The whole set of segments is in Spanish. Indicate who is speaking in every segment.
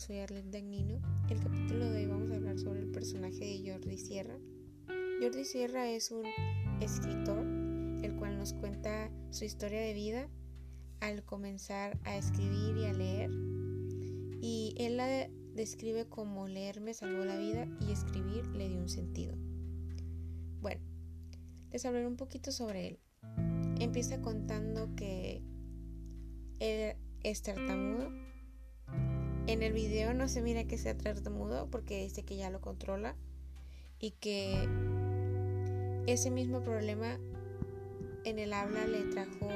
Speaker 1: soy Arlette Dagnino. El capítulo de hoy vamos a hablar sobre el personaje de Jordi Sierra. Jordi Sierra es un escritor, el cual nos cuenta su historia de vida al comenzar a escribir y a leer. Y él la describe como leer me salvó la vida y escribir le dio un sentido. Bueno, les hablaré un poquito sobre él. Empieza contando que él es tartamudo. En el video no se mira que sea tartamudo porque dice que ya lo controla y que ese mismo problema en el habla le trajo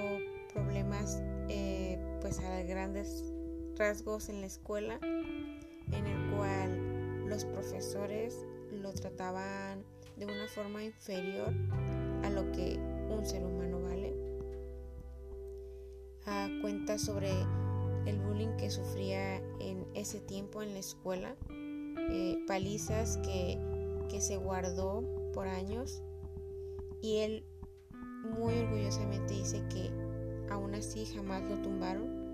Speaker 1: problemas eh, pues a grandes rasgos en la escuela en el cual los profesores lo trataban de una forma inferior a lo que un ser humano vale. Ah, cuenta sobre el bullying que sufría en ese tiempo en la escuela, eh, palizas que, que se guardó por años y él muy orgullosamente dice que aún así jamás lo tumbaron.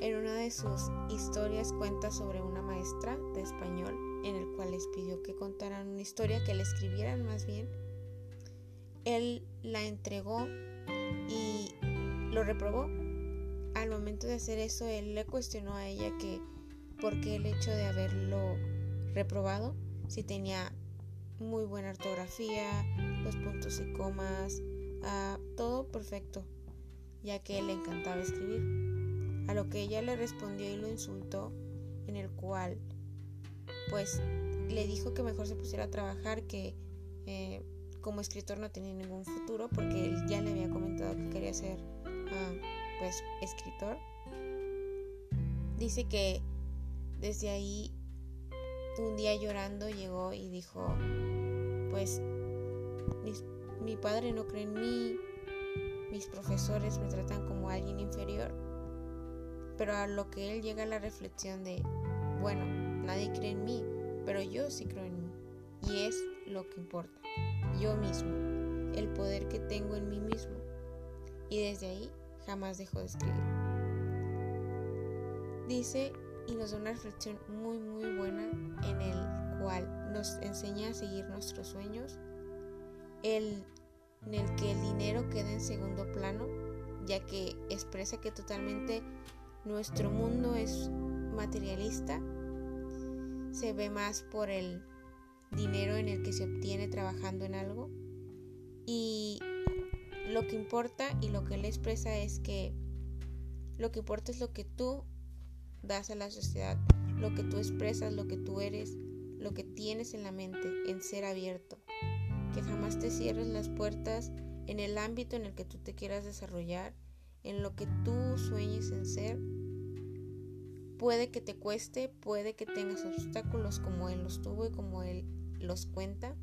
Speaker 1: En una de sus historias cuenta sobre una maestra de español en el cual les pidió que contaran una historia, que le escribieran más bien. Él la entregó y lo reprobó. Al momento de hacer eso, él le cuestionó a ella que por qué el hecho de haberlo reprobado, si tenía muy buena ortografía, los puntos y comas, ah, todo perfecto, ya que le encantaba escribir. A lo que ella le respondió y lo insultó, en el cual pues le dijo que mejor se pusiera a trabajar, que eh, como escritor no tenía ningún futuro, porque él ya le había comentado que quería ser ah, pues escritor. Dice que desde ahí un día llorando llegó y dijo, pues mi padre no cree en mí, mis profesores me tratan como alguien inferior. Pero a lo que él llega la reflexión de, bueno, nadie cree en mí, pero yo sí creo en mí. Y es lo que importa, yo mismo, el poder que tengo en mí mismo. Y desde ahí jamás dejo de escribir. Dice y nos da una reflexión muy muy buena en el cual nos enseña a seguir nuestros sueños, el, en el que el dinero queda en segundo plano, ya que expresa que totalmente nuestro mundo es materialista, se ve más por el dinero en el que se obtiene trabajando en algo y lo que importa y lo que él expresa es que lo que importa es lo que tú das a la sociedad, lo que tú expresas, lo que tú eres, lo que tienes en la mente, en ser abierto. Que jamás te cierres las puertas en el ámbito en el que tú te quieras desarrollar, en lo que tú sueñes en ser. Puede que te cueste, puede que tengas obstáculos como él los tuvo y como él los cuenta.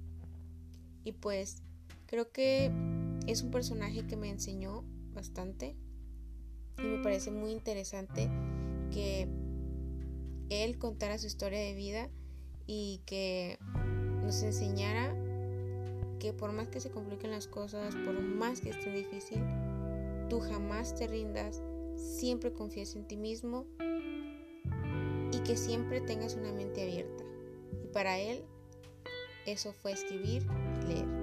Speaker 1: Y pues creo que es un personaje que me enseñó bastante y me parece muy interesante que él contara su historia de vida y que nos enseñara que por más que se compliquen las cosas, por más que esté difícil, tú jamás te rindas, siempre confíes en ti mismo y que siempre tengas una mente abierta. Y para él eso fue escribir y leer.